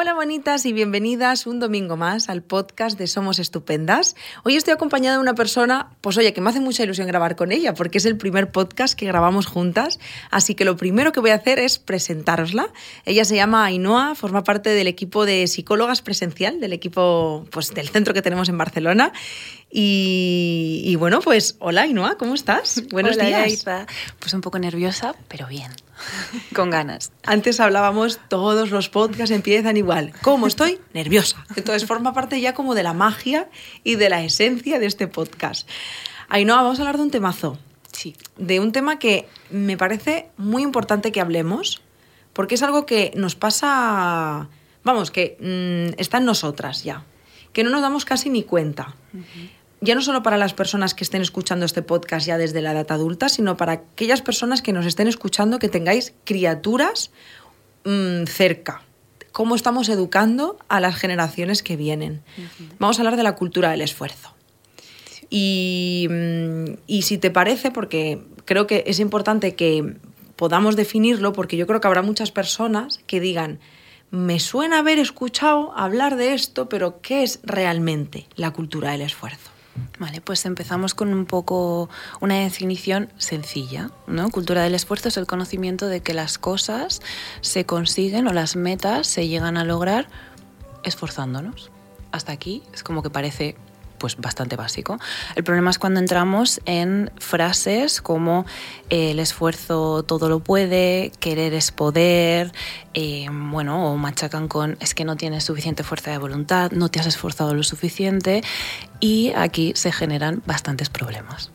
Hola bonitas y bienvenidas un domingo más al podcast de Somos Estupendas. Hoy estoy acompañada de una persona, pues oye, que me hace mucha ilusión grabar con ella porque es el primer podcast que grabamos juntas, así que lo primero que voy a hacer es presentárosla. Ella se llama Ainhoa, forma parte del equipo de psicólogas presencial, del equipo pues del centro que tenemos en Barcelona y, bueno, pues hola Ainhoa, ¿cómo estás? Buenos días. Pues un poco nerviosa, pero bien. Con ganas. Antes hablábamos, todos los podcasts empiezan igual. ¿Cómo estoy? Nerviosa. Entonces forma parte ya como de la magia y de la esencia de este podcast. Ainhoa, vamos a hablar de un temazo. Sí. De un tema que me parece muy importante que hablemos, porque es algo que nos pasa, vamos, que mm, está en nosotras ya, que no nos damos casi ni cuenta ya no solo para las personas que estén escuchando este podcast ya desde la edad adulta, sino para aquellas personas que nos estén escuchando que tengáis criaturas mm, cerca. ¿Cómo estamos educando a las generaciones que vienen? Vamos a hablar de la cultura del esfuerzo. Y, mm, y si te parece, porque creo que es importante que podamos definirlo, porque yo creo que habrá muchas personas que digan, me suena haber escuchado hablar de esto, pero ¿qué es realmente la cultura del esfuerzo? Vale, pues empezamos con un poco una definición sencilla, ¿no? Cultura del esfuerzo es el conocimiento de que las cosas se consiguen o las metas se llegan a lograr esforzándonos. Hasta aquí es como que parece pues bastante básico. El problema es cuando entramos en frases como eh, el esfuerzo todo lo puede, querer es poder, eh, bueno, o machacan con es que no tienes suficiente fuerza de voluntad, no te has esforzado lo suficiente y aquí se generan bastantes problemas.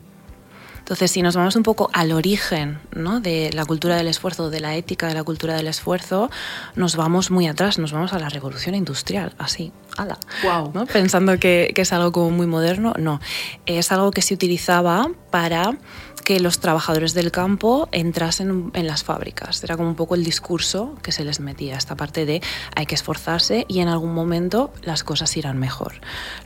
Entonces, si nos vamos un poco al origen ¿no? de la cultura del esfuerzo, de la ética de la cultura del esfuerzo, nos vamos muy atrás, nos vamos a la revolución industrial, así, ala. Wow. ¿no? Pensando que, que es algo como muy moderno, no. Es algo que se utilizaba para que los trabajadores del campo entrasen en las fábricas. Era como un poco el discurso que se les metía, esta parte de hay que esforzarse y en algún momento las cosas irán mejor.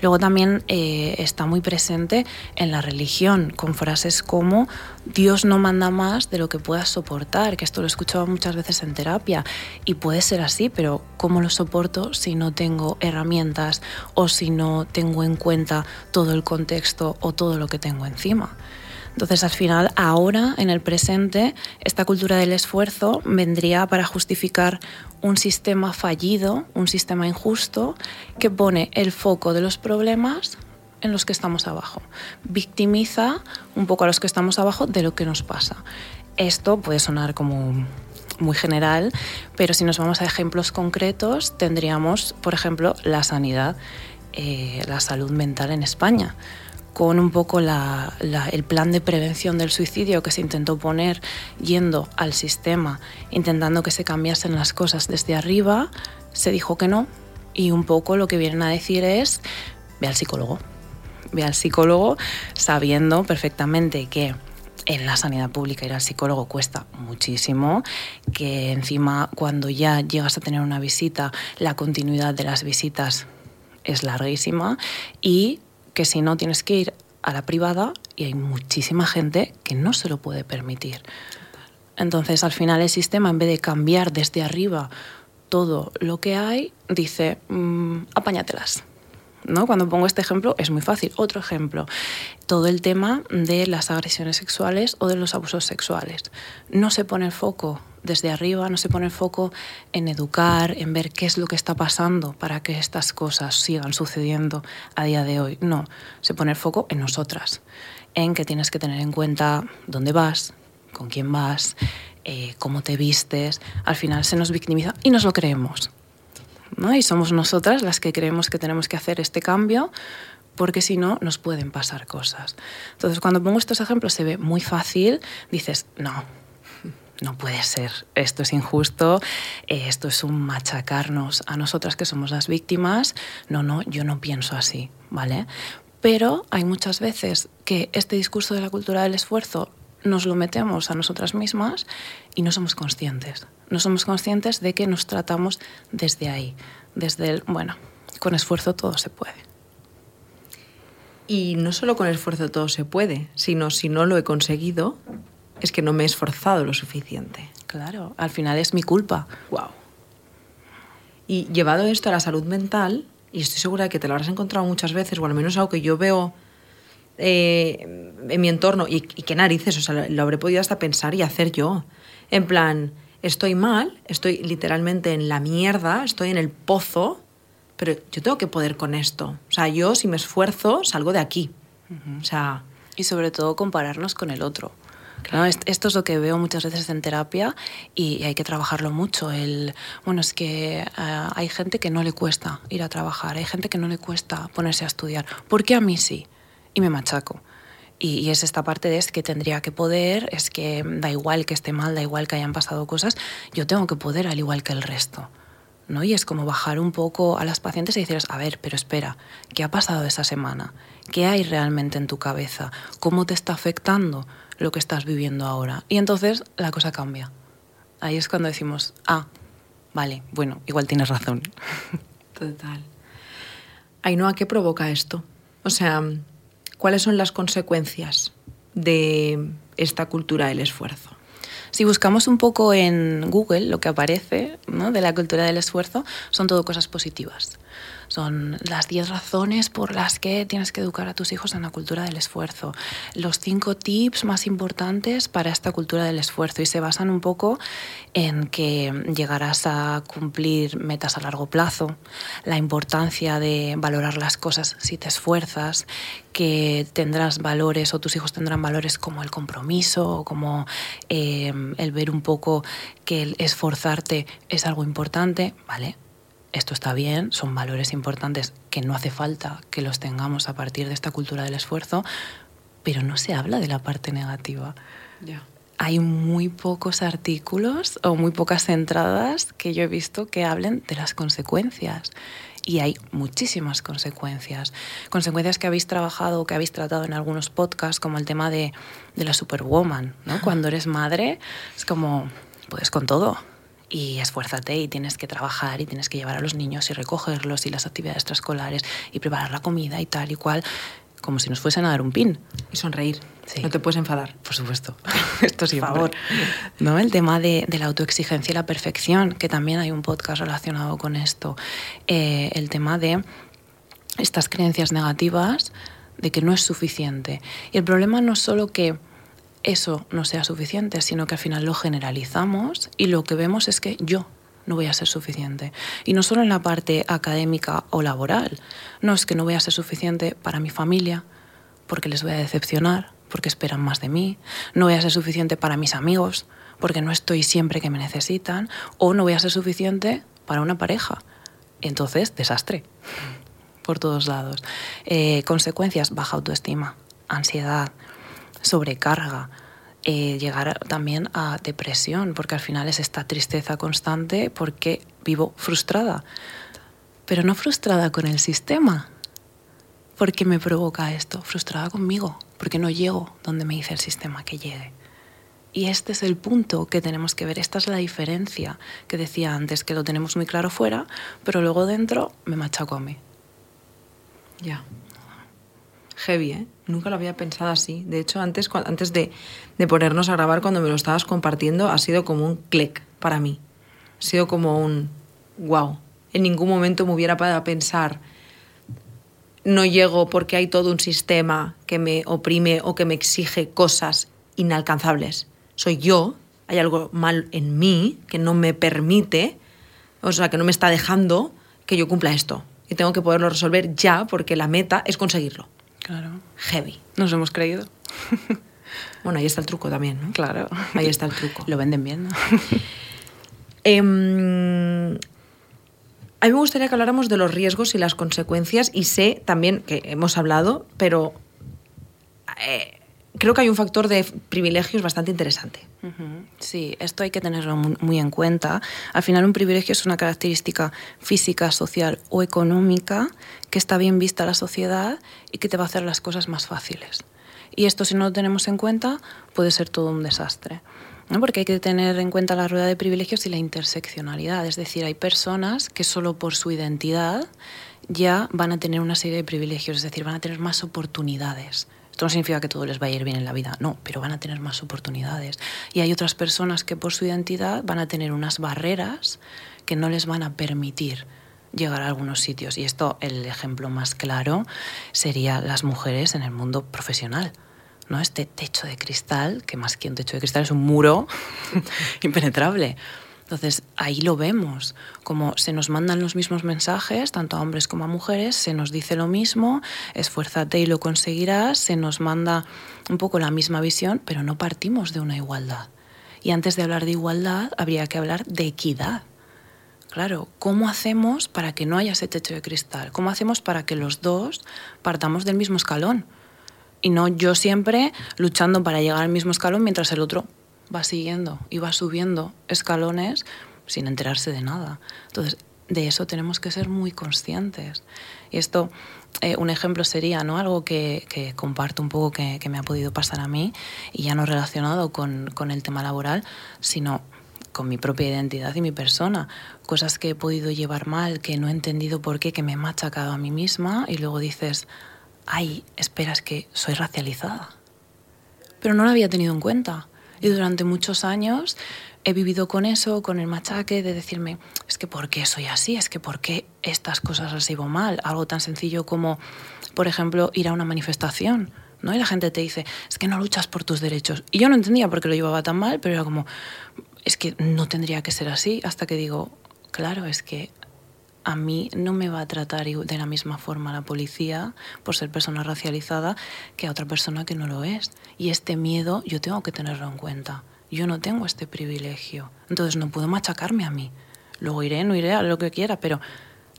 Luego también eh, está muy presente en la religión, con frases como Dios no manda más de lo que puedas soportar, que esto lo he escuchado muchas veces en terapia y puede ser así, pero ¿cómo lo soporto si no tengo herramientas o si no tengo en cuenta todo el contexto o todo lo que tengo encima? Entonces, al final, ahora, en el presente, esta cultura del esfuerzo vendría para justificar un sistema fallido, un sistema injusto, que pone el foco de los problemas en los que estamos abajo. Victimiza un poco a los que estamos abajo de lo que nos pasa. Esto puede sonar como muy general, pero si nos vamos a ejemplos concretos, tendríamos, por ejemplo, la sanidad, eh, la salud mental en España con un poco el plan de prevención del suicidio que se intentó poner yendo al sistema, intentando que se cambiasen las cosas desde arriba, se dijo que no. Y un poco lo que vienen a decir es, ve al psicólogo. Ve al psicólogo sabiendo perfectamente que en la sanidad pública ir al psicólogo cuesta muchísimo, que encima cuando ya llegas a tener una visita, la continuidad de las visitas es larguísima y que si no tienes que ir a la privada y hay muchísima gente que no se lo puede permitir. Entonces, al final el sistema, en vez de cambiar desde arriba todo lo que hay, dice, mmm, apáñatelas. ¿No? Cuando pongo este ejemplo es muy fácil. Otro ejemplo, todo el tema de las agresiones sexuales o de los abusos sexuales. No se pone el foco desde arriba, no se pone el foco en educar, en ver qué es lo que está pasando para que estas cosas sigan sucediendo a día de hoy. No, se pone el foco en nosotras, en que tienes que tener en cuenta dónde vas, con quién vas, eh, cómo te vistes. Al final se nos victimiza y nos lo creemos. ¿No? Y somos nosotras las que creemos que tenemos que hacer este cambio porque si no nos pueden pasar cosas. Entonces, cuando pongo estos ejemplos se ve muy fácil, dices, no, no puede ser, esto es injusto, eh, esto es un machacarnos a nosotras que somos las víctimas. No, no, yo no pienso así, ¿vale? Pero hay muchas veces que este discurso de la cultura del esfuerzo nos lo metemos a nosotras mismas y no somos conscientes. No somos conscientes de que nos tratamos desde ahí, desde el, bueno, con esfuerzo todo se puede. Y no solo con esfuerzo todo se puede, sino si no lo he conseguido, es que no me he esforzado lo suficiente. Claro, al final es mi culpa. Wow. Y llevado esto a la salud mental, y estoy segura de que te lo habrás encontrado muchas veces, o al menos algo que yo veo eh, en mi entorno, y, y qué narices, o sea, lo habré podido hasta pensar y hacer yo. En plan, estoy mal, estoy literalmente en la mierda, estoy en el pozo, pero yo tengo que poder con esto. O sea, yo si me esfuerzo, salgo de aquí. O sea... Y sobre todo compararnos con el otro. ¿no? Esto es lo que veo muchas veces en terapia y hay que trabajarlo mucho. El, bueno, es que uh, hay gente que no le cuesta ir a trabajar, hay gente que no le cuesta ponerse a estudiar. ¿Por qué a mí sí? Y me machaco. Y, es esta parte de es que tendría que poder, es que da igual que esté mal, da igual que hayan pasado cosas, yo tengo que poder al igual que el resto. ¿no? Y es como bajar un poco a las pacientes y decirles, a ver, pero espera, ¿qué ha pasado esa semana? ¿Qué hay realmente en tu cabeza? ¿Cómo te está afectando lo que estás viviendo ahora? Y entonces la cosa cambia. Ahí es cuando decimos, ah, vale, bueno, igual tienes razón. Total. Ainhoa, ¿qué provoca esto? O sea, ¿cuáles son las consecuencias de esta cultura del esfuerzo? Si buscamos un poco en Google, lo que aparece ¿no? de la cultura del esfuerzo son todo cosas positivas. Son las 10 razones por las que tienes que educar a tus hijos en la cultura del esfuerzo. Los 5 tips más importantes para esta cultura del esfuerzo. Y se basan un poco en que llegarás a cumplir metas a largo plazo, la importancia de valorar las cosas si te esfuerzas, que tendrás valores o tus hijos tendrán valores como el compromiso como eh, el ver un poco que el esforzarte es algo importante, ¿vale? Esto está bien, son valores importantes que no hace falta que los tengamos a partir de esta cultura del esfuerzo, pero no se habla de la parte negativa. Yeah. Hay muy pocos artículos o muy pocas entradas que yo he visto que hablen de las consecuencias. Y hay muchísimas consecuencias. Consecuencias que habéis trabajado, que habéis tratado en algunos podcasts, como el tema de, de la superwoman. ¿no? Cuando eres madre, es como, puedes con todo y esfuérzate y tienes que trabajar y tienes que llevar a los niños y recogerlos y las actividades extraescolares y preparar la comida y tal y cual, como si nos fuesen a dar un pin. Y sonreír. Sí. No te puedes enfadar. Por supuesto. Esto sí, por favor. ¿No? El tema de, de, la autoexigencia y la perfección, que también hay un podcast relacionado con esto. Eh, el tema de estas creencias negativas de que no es suficiente. Y el problema no es solo que eso no sea suficiente, sino que al final lo generalizamos y lo que vemos es que yo no voy a ser suficiente. Y no solo en la parte académica o laboral, no es que no voy a ser suficiente para mi familia, porque les voy a decepcionar, porque esperan más de mí, no voy a ser suficiente para mis amigos, porque no estoy siempre que me necesitan, o no voy a ser suficiente para una pareja. Entonces, desastre por todos lados. Eh, consecuencias, baja autoestima, ansiedad, sobrecarga, eh, llegar también a depresión, porque al final es esta tristeza constante porque vivo frustrada, pero no frustrada con el sistema, porque me provoca esto, frustrada conmigo, porque no llego donde me dice el sistema que llegue. Y este es el punto que tenemos que ver. Esta es la diferencia que decía antes, que lo tenemos muy claro fuera, pero luego dentro me machaco a mí. Ya. Heavy, ¿eh? Nunca lo había pensado así. De hecho, antes, antes de, ponernos a grabar, cuando me lo estabas compartiendo, ha sido como un click para mí. Ha sido como un wow. En ningún momento me hubiera parado a pensar, no llego porque hay todo un sistema que me oprime o que me exige cosas inalcanzables. Soy yo, hay algo mal en mí que no me permite, o sea, que no me está dejando que yo cumpla esto. Y tengo que poderlo resolver ya porque la meta es conseguirlo. Claro. Heavy. Nos hemos creído. bueno, ahí está el truco también, ¿no? Claro. Ahí está el truco. Lo venden bien, ¿no? eh, a mí me gustaría que habláramos de los riesgos y las consecuencias y sé también que hemos hablado, pero eh, creo que hay un factor de privilegios bastante interesante. Sí, esto hay que tenerlo muy en cuenta. Al final un privilegio es una característica física, social o económica que está bien vista a la sociedad y que te va a hacer las cosas más fáciles. Y esto si no lo tenemos en cuenta puede ser todo un desastre. ¿no? Porque hay que tener en cuenta la rueda de privilegios y la interseccionalidad. Es decir, hay personas que solo por su identidad ya van a tener una serie de privilegios, es decir, van a tener más oportunidades. Esto no significa que todo les vaya a ir bien en la vida, no, pero van a tener más oportunidades. Y hay otras personas que por su identidad van a tener unas barreras que no les van a permitir llegar a algunos sitios. Y esto, el ejemplo más claro sería las mujeres en el mundo profesional. ¿no? Este techo de cristal, que más que un techo de cristal es un muro impenetrable. Entonces ahí lo vemos, como se nos mandan los mismos mensajes, tanto a hombres como a mujeres, se nos dice lo mismo, esfuérzate y lo conseguirás, se nos manda un poco la misma visión, pero no partimos de una igualdad. Y antes de hablar de igualdad, habría que hablar de equidad. Claro, ¿cómo hacemos para que no haya ese techo de cristal? ¿Cómo hacemos para que los dos partamos del mismo escalón? Y no yo siempre luchando para llegar al mismo escalón mientras el otro va siguiendo y va subiendo escalones sin enterarse de nada. Entonces, de eso tenemos que ser muy conscientes. Y esto, eh, un ejemplo sería ¿no? algo que, comparto un poco que, me ha podido pasar a mí, y ya no relacionado con, con el tema laboral, sino con mi propia identidad y mi persona. Cosas que he podido llevar mal, que no he entendido por qué, que me he machacado a mí misma, y luego dices, ay, esperas que soy racializada. Pero no lo había tenido en cuenta. Y durante muchos años he vivido con eso, con el machaque de decirme, es que ¿por qué soy así? Es que ¿por qué estas cosas las llevo mal? Algo tan sencillo como, por ejemplo, ir a una manifestación. ¿no? Y la gente te dice, es que no luchas por tus derechos. Y yo no entendía por qué lo llevaba tan mal, pero era como, es que no tendría que ser así, hasta que digo, claro, es que a mí no me va a tratar de la misma forma la policía por ser persona racializada que a otra persona que no lo es. Y este miedo yo tengo que tenerlo en cuenta. Yo no tengo este privilegio. Entonces no puedo machacarme a mí. Luego iré, no iré, a lo que quiera, pero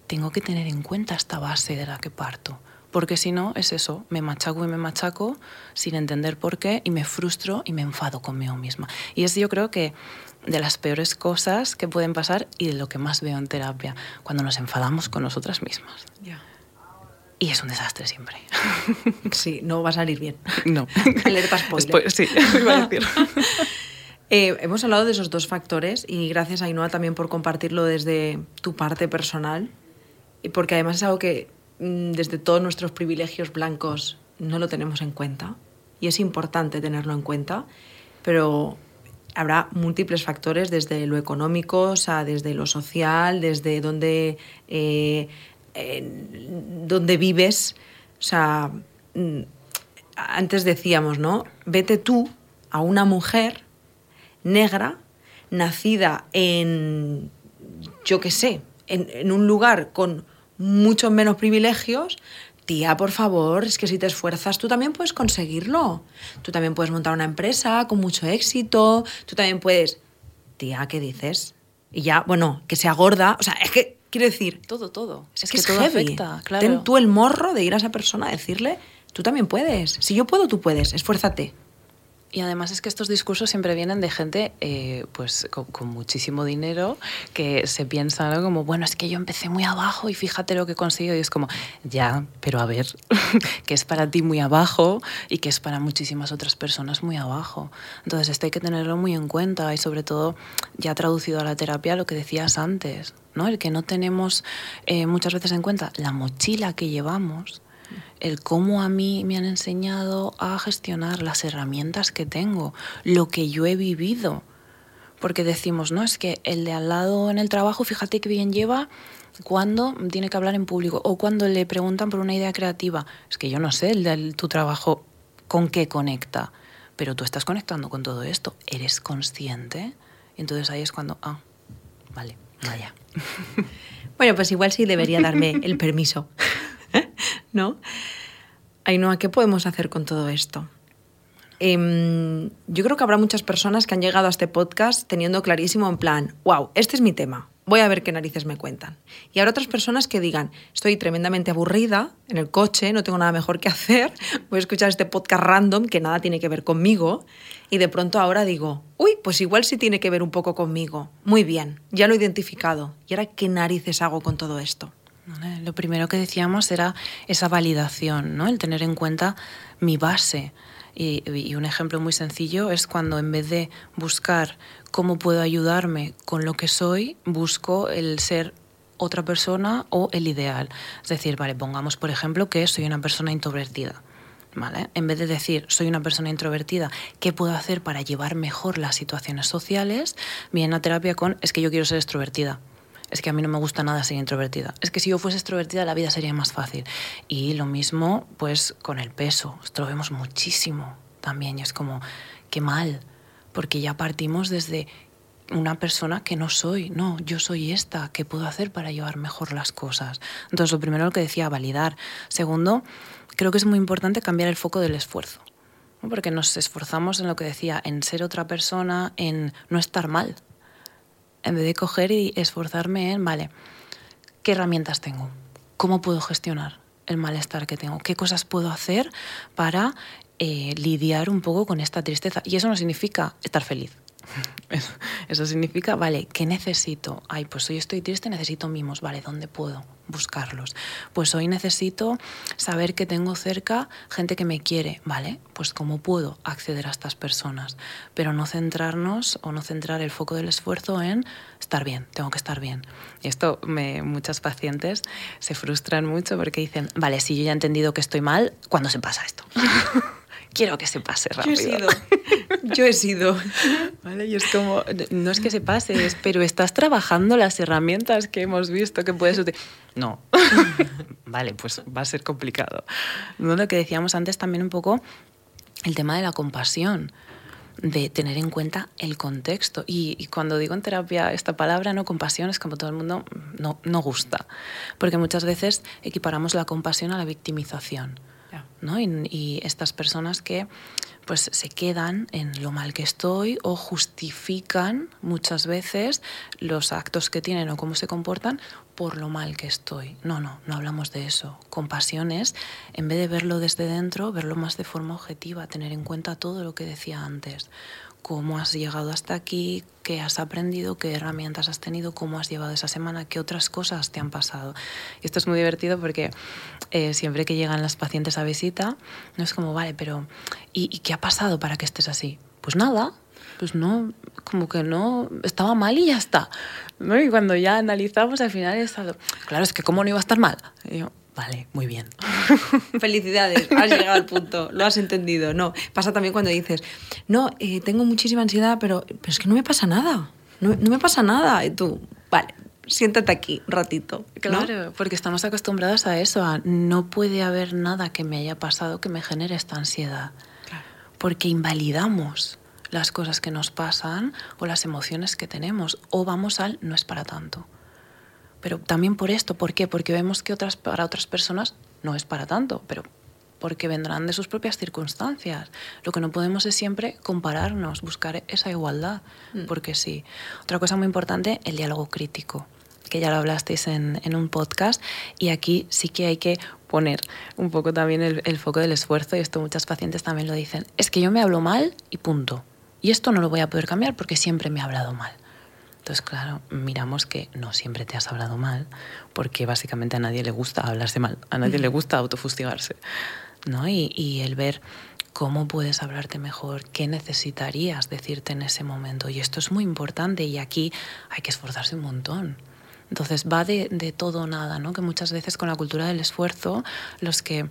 tengo que tener en cuenta esta base de la que parto. Porque si no, es eso, me machaco y me machaco sin entender por qué y me frustro y me enfado conmigo misma. Y es yo creo que de las peores cosas que pueden pasar y de lo que más veo en terapia, cuando nos enfadamos con nosotras mismas. Y es un desastre siempre. Sí, no va a salir bien. No. Alerta spoiler. sí, iba a decir. Eh, hemos hablado de esos dos factores y gracias Ainhoa también por compartirlo desde tu parte personal y porque además es algo que mm, desde todos nuestros privilegios blancos no lo tenemos en cuenta y es importante tenerlo en cuenta, pero habrá múltiples factores, desde lo económico, o desde lo social, desde dónde, eh, vives. O sea, mm, antes decíamos, ¿no? Vete tú a una mujer negra, nacida en, yo qué sé, en un lugar con muchos menos privilegios, tía, por favor, es que si te esfuerzas tú también puedes conseguirlo. Tú también puedes montar una empresa con mucho éxito, tú también puedes... Tía, ¿qué dices? Y ya, bueno, que sea gorda, o sea, es que, quiero decir... Todo, todo. Es, que, es todo afecta, claro. Ten tú el morro de ir a esa persona a decirle, tú también puedes. Si yo puedo, tú puedes, esfuérzate. Y además es que estos discursos siempre vienen de gente eh, pues con, muchísimo dinero que se piensa ¿no? como, bueno, es que yo empecé muy abajo y fíjate lo que he conseguido. Y es como, ya, pero a ver, que es para ti muy abajo y que es para muchísimas otras personas muy abajo. Entonces esto hay que tenerlo muy en cuenta y sobre todo ya traducido a la terapia lo que decías antes, ¿no? el que no tenemos eh, muchas veces en cuenta la mochila que llevamos el cómo a mí me han enseñado a gestionar las herramientas que tengo, lo que yo he vivido. Porque decimos, no, es que el de al lado en el trabajo, fíjate qué bien lleva cuando tiene que hablar en público o cuando le preguntan por una idea creativa. Es que yo no sé el de tu trabajo con qué conecta, pero tú estás conectando con todo esto. ¿Eres consciente? Entonces ahí es cuando, ah, vale, vaya. Bueno, pues igual sí debería darme el permiso. ¿no? Ainhoa, ¿qué podemos hacer con todo esto? Em, yo creo que habrá muchas personas que han llegado a este podcast teniendo clarísimo en plan, wow, este es mi tema, voy a ver qué narices me cuentan. Y habrá otras personas que digan, estoy tremendamente aburrida en el coche, no tengo nada mejor que hacer, voy a escuchar este podcast random que nada tiene que ver conmigo. Y de pronto ahora digo, uy, pues igual sí tiene que ver un poco conmigo. Muy bien, ya lo he identificado. ¿Y ahora qué narices hago con todo esto? Lo primero que decíamos era esa validación, ¿no? el tener en cuenta mi base. Y, un ejemplo muy sencillo es cuando en vez de buscar cómo puedo ayudarme con lo que soy, busco el ser otra persona o el ideal. Es decir, vale, pongamos por ejemplo que soy una persona introvertida. ¿Vale? En vez de decir soy una persona introvertida, ¿qué puedo hacer para llevar mejor las situaciones sociales? Viene a terapia con es que yo quiero ser extrovertida es que a mí no me gusta nada ser introvertida. Es que si yo fuese extrovertida la vida sería más fácil. Y lo mismo pues con el peso. Esto lo vemos muchísimo también y es como, qué mal, porque ya partimos desde una persona que no soy, no, yo soy esta, ¿qué puedo hacer para llevar mejor las cosas? Entonces, lo primero lo que decía, validar. Segundo, creo que es muy importante cambiar el foco del esfuerzo, porque nos esforzamos en lo que decía, en ser otra persona, en no estar mal, en vez de coger y esforzarme en, vale, ¿qué herramientas tengo? ¿Cómo puedo gestionar el malestar que tengo? ¿Qué cosas puedo hacer para eh, lidiar un poco con esta tristeza? Y eso no significa estar feliz Eso significa, vale, ¿qué necesito? Ay, pues hoy estoy triste, necesito mimos, vale, ¿dónde puedo buscarlos? Pues hoy necesito saber que tengo cerca gente que me quiere, ¿vale? Pues ¿cómo puedo acceder a estas personas? Pero no centrarnos o no centrar el foco del esfuerzo en estar bien, tengo que estar bien. Y esto, me, muchas pacientes se frustran mucho porque dicen, vale, si yo ya he entendido que estoy mal, ¿cuándo se pasa esto? quiero que se pase rápido. Yo he sido. Yo he sido. ¿Vale? Y es como, no es que se pase, es, pero estás trabajando las herramientas que hemos visto que puedes utilizar. No. vale, pues va a ser complicado. Lo que decíamos antes también un poco, el tema de la compasión de tener en cuenta el contexto. Y, cuando digo en terapia esta palabra, no compasión, es como todo el mundo no, no gusta. Porque muchas veces equiparamos la compasión a la victimización. ¿No? Y, estas personas que pues se quedan en lo mal que estoy o justifican muchas veces los actos que tienen o cómo se comportan por lo mal que estoy. No, no, no hablamos de eso. Compasión es, en vez de verlo desde dentro, verlo más de forma objetiva, tener en cuenta todo lo que decía antes cómo has llegado hasta aquí, qué has aprendido, qué herramientas has tenido, cómo has llevado esa semana, qué otras cosas te han pasado. Y esto es muy divertido porque eh, siempre que llegan las pacientes a visita, no es como, vale, pero ¿y, qué ha pasado para que estés así? Pues nada, pues no, como que no, estaba mal y ya está. Y cuando ya analizamos, al final es algo, claro, es que cómo no iba a estar mal. Vale, muy bien. Felicidades, has llegado al punto, lo has entendido. No, pasa también cuando dices, no, eh, tengo muchísima ansiedad, pero, pero es que no me pasa nada. No, no me pasa nada. Y tú, vale, siéntate aquí un ratito. Claro, porque estamos acostumbrados a eso, a no puede haber nada que me haya pasado que me genere esta ansiedad. Claro. Porque invalidamos las cosas que nos pasan o las emociones que tenemos, o vamos al no es para tanto. Pero también por esto, ¿por qué? Porque vemos que otras, para otras personas no es para tanto, pero porque vendrán de sus propias circunstancias. Lo que no podemos es siempre compararnos, buscar esa igualdad, mm. porque sí. Otra cosa muy importante, el diálogo crítico, que ya lo hablasteis en, en un podcast, y aquí sí que hay que poner un poco también el, el foco del esfuerzo, y esto muchas pacientes también lo dicen, es que yo me hablo mal y punto. Y esto no lo voy a poder cambiar porque siempre me he hablado mal. Entonces, claro, miramos que no siempre te has hablado mal, porque básicamente a nadie le gusta hablarse mal, a nadie le gusta autofustigarse, ¿no? Y, y el ver cómo puedes hablarte mejor, qué necesitarías decirte en ese momento. Y esto es muy importante y aquí hay que esforzarse un montón. Entonces va de, de todo o nada, ¿no? que muchas veces con la cultura del esfuerzo, los que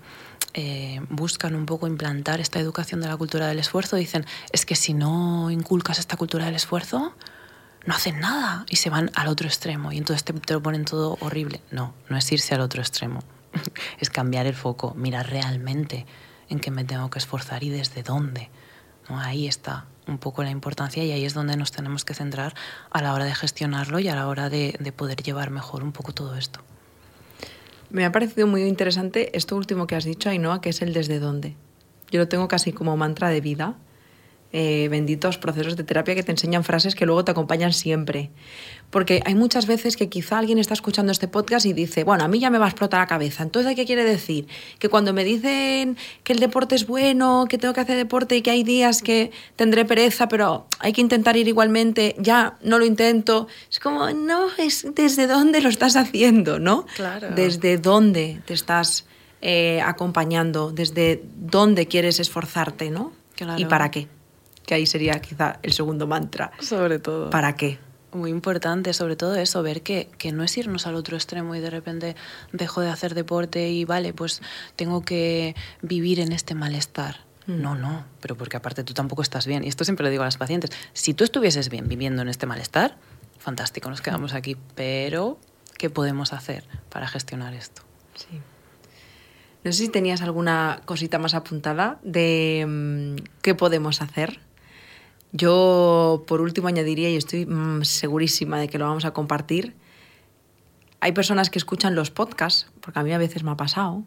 eh, buscan un poco implantar esta educación de la cultura del esfuerzo dicen, es que si no inculcas esta cultura del esfuerzo, no hacen nada y se van al otro extremo y entonces te, lo ponen todo horrible. No, no es irse al otro extremo, es cambiar el foco, mirar realmente en qué me tengo que esforzar y desde dónde. Ahí está un poco la importancia y ahí es donde nos tenemos que centrar a la hora de gestionarlo y a la hora de, de poder llevar mejor un poco todo esto. Me ha parecido muy interesante esto último que has dicho, Ainhoa, que es el desde dónde. Yo lo tengo casi como mantra de vida eh, benditos procesos de terapia que te enseñan frases que luego te acompañan siempre. Porque hay muchas veces que quizá alguien está escuchando este podcast y dice, bueno, a mí ya me va a explotar la cabeza. Entonces, ¿qué quiere decir? Que cuando me dicen que el deporte es bueno, que tengo que hacer deporte y que hay días que tendré pereza, pero hay que intentar ir igualmente, ya no lo intento. Es como, no, es desde dónde lo estás haciendo, ¿no? Claro. Desde dónde te estás eh, acompañando, desde dónde quieres esforzarte, ¿no? Claro. ¿Y para qué? Que ahí sería quizá el segundo mantra. Sobre todo. ¿Para qué? Muy importante, sobre todo eso, ver que, que, no es irnos al otro extremo y de repente dejo de hacer deporte y vale, pues tengo que vivir en este malestar. Mm. No, no, pero porque aparte tú tampoco estás bien. Y esto siempre lo digo a las pacientes. Si tú estuvieses bien viviendo en este malestar, fantástico, nos quedamos aquí, pero ¿qué podemos hacer para gestionar esto? Sí. No sé si tenías alguna cosita más apuntada de mm, qué podemos hacer. Yo, por último, añadiría, y estoy mm, segurísima de que lo vamos a compartir, hay personas que escuchan los podcasts, porque a mí a veces me ha pasado,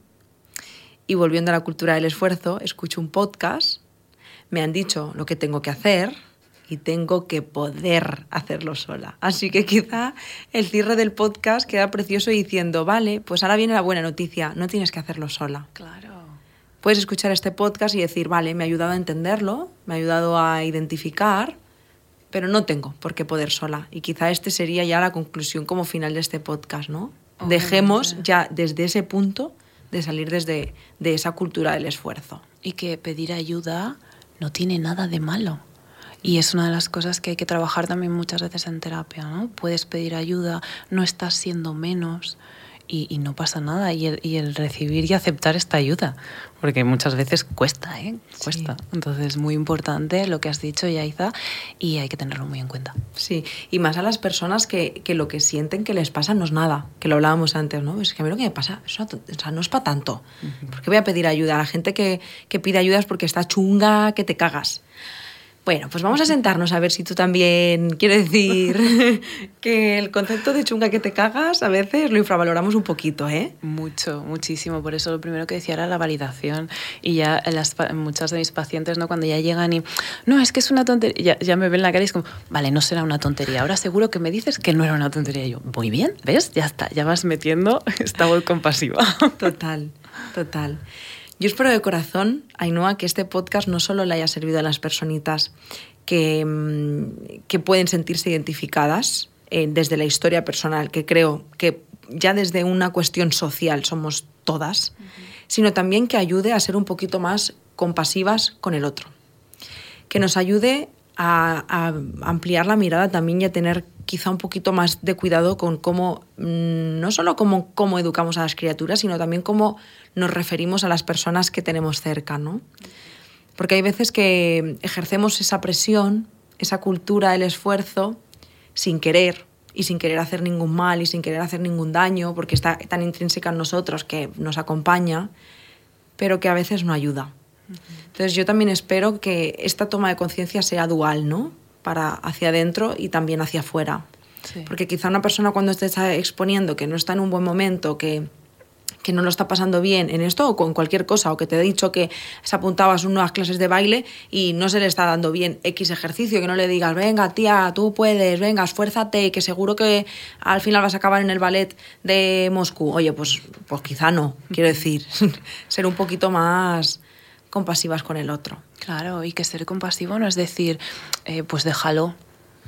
y volviendo a la cultura del esfuerzo, escucho un podcast, me han dicho lo que tengo que hacer y tengo que poder hacerlo sola. Así que quizá el cierre del podcast queda precioso diciendo, vale, pues ahora viene la buena noticia, no tienes que hacerlo sola. Claro. Puedes escuchar este podcast y decir, vale, me ha ayudado a entenderlo, me ha ayudado a identificar, pero no tengo por qué poder sola. Y quizá este sería ya la conclusión como final de este podcast, ¿no? Dejemos ya desde ese punto de salir desde de esa cultura del esfuerzo. Y que pedir ayuda no tiene nada de malo. Y es una de las cosas que hay que trabajar también muchas veces en terapia, ¿no? Puedes pedir ayuda, no estás siendo menos y, no pasa nada. Y el, y el, recibir y aceptar esta ayuda, porque muchas veces cuesta, ¿eh? Cuesta. Entonces es muy importante lo que has dicho, Yaiza, y hay que tenerlo muy en cuenta. Sí, y más a las personas que, que lo que sienten que les pasa no es nada, que lo hablábamos antes, ¿no? Es que a mí lo que me pasa o sea, no es para tanto. Uh -huh. ¿Por qué voy a pedir ayuda? A la gente que, que pide ayuda es porque está chunga, que te cagas. Bueno, pues vamos a sentarnos a ver si tú también, quiero decir, que el concepto de chunga que te cagas a veces lo infravaloramos un poquito, ¿eh? Mucho, muchísimo. Por eso lo primero que decía era la validación. Y ya las, muchas de mis pacientes, ¿no? Cuando ya llegan y, no, es que es una tontería, ya, ya, me ven la cara y es como, vale, no será una tontería. Ahora seguro que me dices que no era una tontería. Y yo, muy bien, ¿ves? Ya está, ya vas metiendo esta voz compasiva. Total, total. Yo espero de corazón, Ainhoa, que este podcast no solo le haya servido a las personitas que, mm, que pueden sentirse identificadas eh, desde la historia personal, que creo que ya desde una cuestión social somos todas, uh -huh. sino también que ayude a ser un poquito más compasivas con el otro. Que nos ayude a, ampliar la mirada también y a tener quizá un poquito más de cuidado con cómo, mm, no solo cómo, cómo educamos a las criaturas, sino también cómo nos referimos a las personas que tenemos cerca, ¿no? Porque hay veces que ejercemos esa presión, esa cultura del esfuerzo, sin querer y sin querer hacer ningún mal y sin querer hacer ningún daño, porque está tan intrínseca en nosotros que nos acompaña, pero que a veces no ayuda. Entonces yo también espero que esta toma de conciencia sea dual, ¿no? Para hacia adentro y también hacia afuera. Sí. Porque quizá una persona cuando te está exponiendo que no está en un buen momento, que, que no lo está pasando bien en esto o con cualquier cosa, o que te he dicho que se apuntaba a nuevas clases de baile y no se le está dando bien X ejercicio, que no le digas, venga tía, tú puedes, venga, esfuérzate, que seguro que al final vas a acabar en el ballet de Moscú. Oye, pues, pues quizá no, quiero decir, ser un poquito más compasivas con el otro. Claro, y que ser compasivo no es decir, eh, pues déjalo,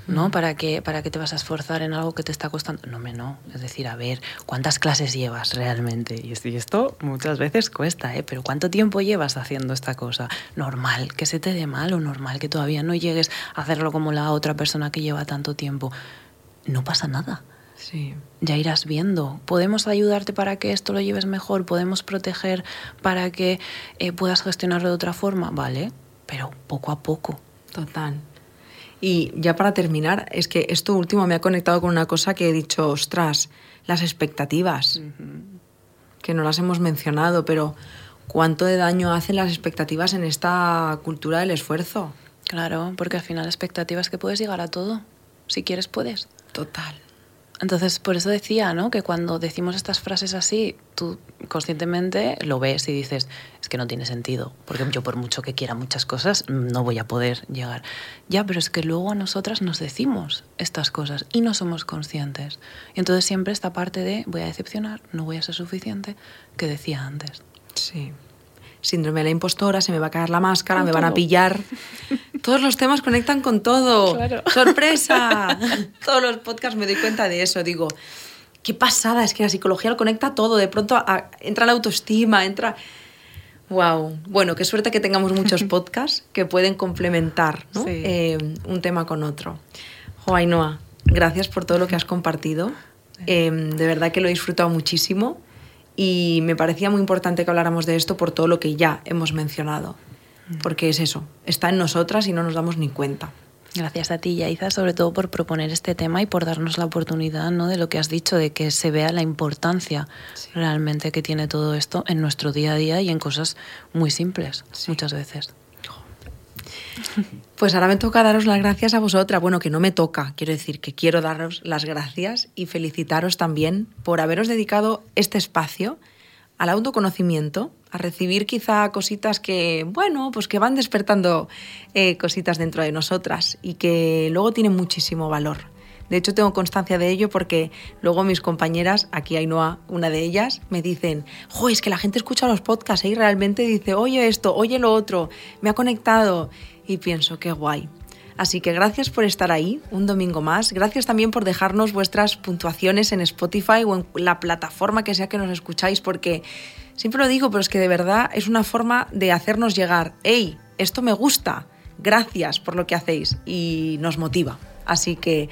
¿no? ¿Para qué, ¿Para qué te vas a esforzar en algo que te está costando? No, me no. Es decir, a ver, ¿cuántas clases llevas realmente? Y esto muchas veces cuesta, ¿eh? Pero ¿cuánto tiempo llevas haciendo esta cosa? Normal que se te dé mal o normal que todavía no llegues a hacerlo como la otra persona que lleva tanto tiempo. No pasa nada. Sí. Ya irás viendo. Podemos ayudarte para que esto lo lleves mejor, podemos proteger para que eh, puedas gestionarlo de otra forma, vale, pero poco a poco. Total. Y ya para terminar, es que esto último me ha conectado con una cosa que he dicho, ostras, las expectativas, uh -huh. que no las hemos mencionado, pero ¿cuánto de daño hacen las expectativas en esta cultura del esfuerzo? Claro, porque al final la expectativa es que puedes llegar a todo. Si quieres, puedes. Total. Entonces, por eso decía, ¿no? Que cuando decimos estas frases así, tú conscientemente lo ves y dices, es que no tiene sentido, porque yo por mucho que quiera muchas cosas, no voy a poder llegar. Ya, pero es que luego a nosotras nos decimos estas cosas y no somos conscientes. Y entonces siempre esta parte de voy a decepcionar, no voy a ser suficiente, que decía antes. Sí. Síndrome de la impostora, se me va a caer la máscara, con me todo. van a pillar. Todos los temas conectan con todo. Claro. ¡Sorpresa! Todos los podcasts me doy cuenta de eso. Digo, qué pasada, es que la psicología lo conecta todo. De pronto a, entra la autoestima, entra. Wow. Bueno, qué suerte que tengamos muchos podcasts que pueden complementar ¿no? sí. eh, un tema con otro. Jo, Ainhoa, gracias por todo lo que has compartido. Eh, de verdad que lo he disfrutado muchísimo y me parecía muy importante que habláramos de esto por todo lo que ya hemos mencionado. Porque es eso, está en nosotras y no nos damos ni cuenta. Gracias a ti, Yaiza, sobre todo por proponer este tema y por darnos la oportunidad ¿no? de lo que has dicho, de que se vea la importancia realmente que tiene todo esto en nuestro día a día y en cosas muy simples, muchas veces. Pues ahora me toca daros las gracias a vosotras. Bueno, que no me toca, quiero decir que quiero daros las gracias y felicitaros también por haberos dedicado este espacio al autoconocimiento, a recibir quizá cositas que, bueno, pues que van despertando eh, cositas dentro de nosotras y que luego tienen muchísimo valor. De hecho, tengo constancia de ello porque luego mis compañeras, aquí hay Noa, una de ellas, me dicen, jo, es que la gente escucha los podcasts ¿eh? y realmente dice, oye esto, oye lo otro, me ha conectado y pienso, qué guay. Así que gracias por estar ahí un domingo más. Gracias también por dejarnos vuestras puntuaciones en Spotify o en la plataforma que sea que nos escucháis, porque siempre lo digo, pero es que de verdad es una forma de hacernos llegar, hey, esto me gusta, gracias por lo que hacéis y nos motiva. Así que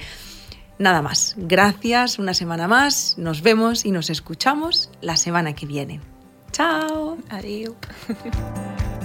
nada más, gracias una semana más, nos vemos y nos escuchamos la semana que viene. Chao. Adiós.